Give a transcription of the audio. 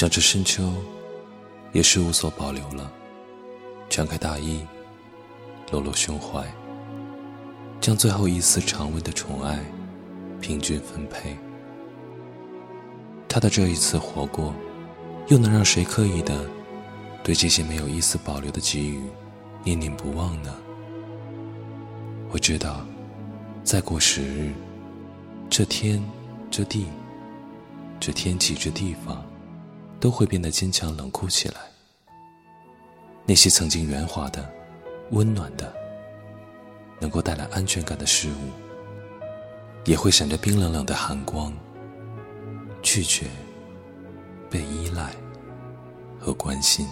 像这深秋，也是无所保留了，敞开大衣，裸露胸怀，将最后一丝常温的宠爱平均分配。他的这一次活过，又能让谁刻意的对这些没有一丝保留的给予念念不忘呢？我知道，再过十日，这天，这地，这天气，这地方。都会变得坚强冷酷起来。那些曾经圆滑的、温暖的、能够带来安全感的事物，也会闪着冰冷冷的寒光，拒绝被依赖和关心。